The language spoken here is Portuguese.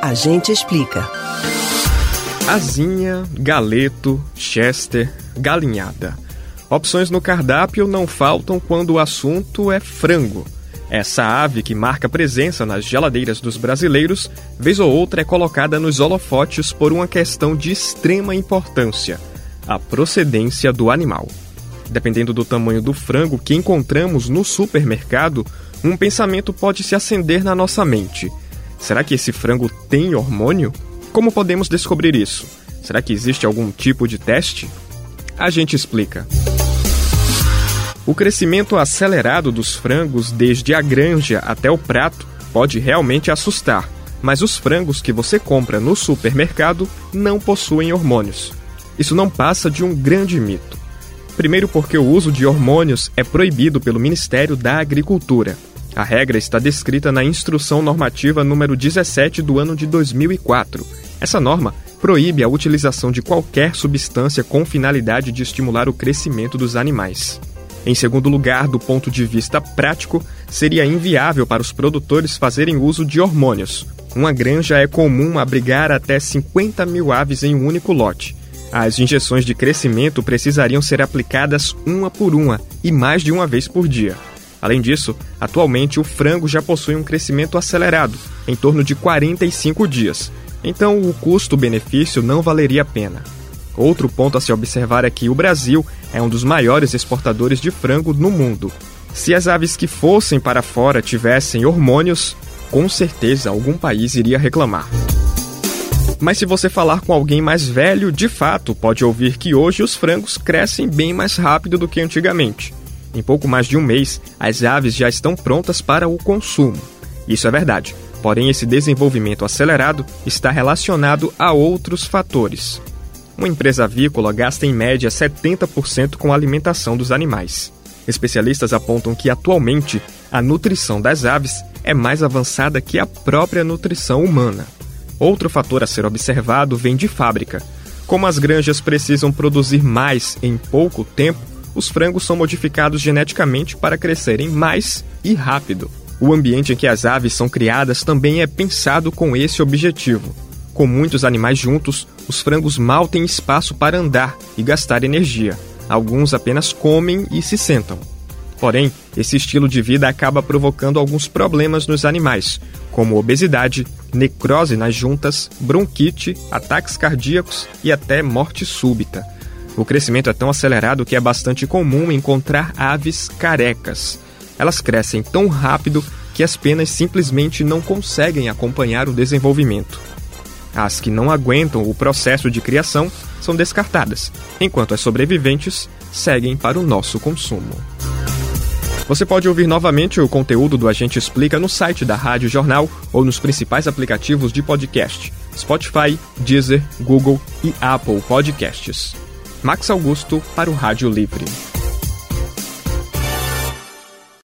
A gente explica. Asinha, galeto, chester, galinhada. Opções no cardápio não faltam quando o assunto é frango. Essa ave que marca presença nas geladeiras dos brasileiros, vez ou outra é colocada nos holofotes por uma questão de extrema importância: a procedência do animal. Dependendo do tamanho do frango que encontramos no supermercado, um pensamento pode se acender na nossa mente. Será que esse frango tem hormônio? Como podemos descobrir isso? Será que existe algum tipo de teste? A gente explica. O crescimento acelerado dos frangos, desde a granja até o prato, pode realmente assustar, mas os frangos que você compra no supermercado não possuem hormônios. Isso não passa de um grande mito. Primeiro, porque o uso de hormônios é proibido pelo Ministério da Agricultura. A regra está descrita na Instrução Normativa número 17 do ano de 2004. Essa norma proíbe a utilização de qualquer substância com finalidade de estimular o crescimento dos animais. Em segundo lugar, do ponto de vista prático, seria inviável para os produtores fazerem uso de hormônios. Uma granja é comum abrigar até 50 mil aves em um único lote. As injeções de crescimento precisariam ser aplicadas uma por uma e mais de uma vez por dia. Além disso, atualmente o frango já possui um crescimento acelerado, em torno de 45 dias. Então o custo-benefício não valeria a pena. Outro ponto a se observar é que o Brasil é um dos maiores exportadores de frango no mundo. Se as aves que fossem para fora tivessem hormônios, com certeza algum país iria reclamar. Mas se você falar com alguém mais velho, de fato, pode ouvir que hoje os frangos crescem bem mais rápido do que antigamente. Em pouco mais de um mês, as aves já estão prontas para o consumo. Isso é verdade, porém esse desenvolvimento acelerado está relacionado a outros fatores. Uma empresa avícola gasta em média 70% com a alimentação dos animais. Especialistas apontam que atualmente a nutrição das aves é mais avançada que a própria nutrição humana. Outro fator a ser observado vem de fábrica. Como as granjas precisam produzir mais em pouco tempo, os frangos são modificados geneticamente para crescerem mais e rápido. O ambiente em que as aves são criadas também é pensado com esse objetivo. Com muitos animais juntos, os frangos mal têm espaço para andar e gastar energia. Alguns apenas comem e se sentam. Porém, esse estilo de vida acaba provocando alguns problemas nos animais, como obesidade, necrose nas juntas, bronquite, ataques cardíacos e até morte súbita. O crescimento é tão acelerado que é bastante comum encontrar aves carecas. Elas crescem tão rápido que as penas simplesmente não conseguem acompanhar o desenvolvimento. As que não aguentam o processo de criação são descartadas, enquanto as sobreviventes seguem para o nosso consumo. Você pode ouvir novamente o conteúdo do Agente Explica no site da Rádio Jornal ou nos principais aplicativos de podcast: Spotify, Deezer, Google e Apple Podcasts. Max Augusto para o Rádio Livre.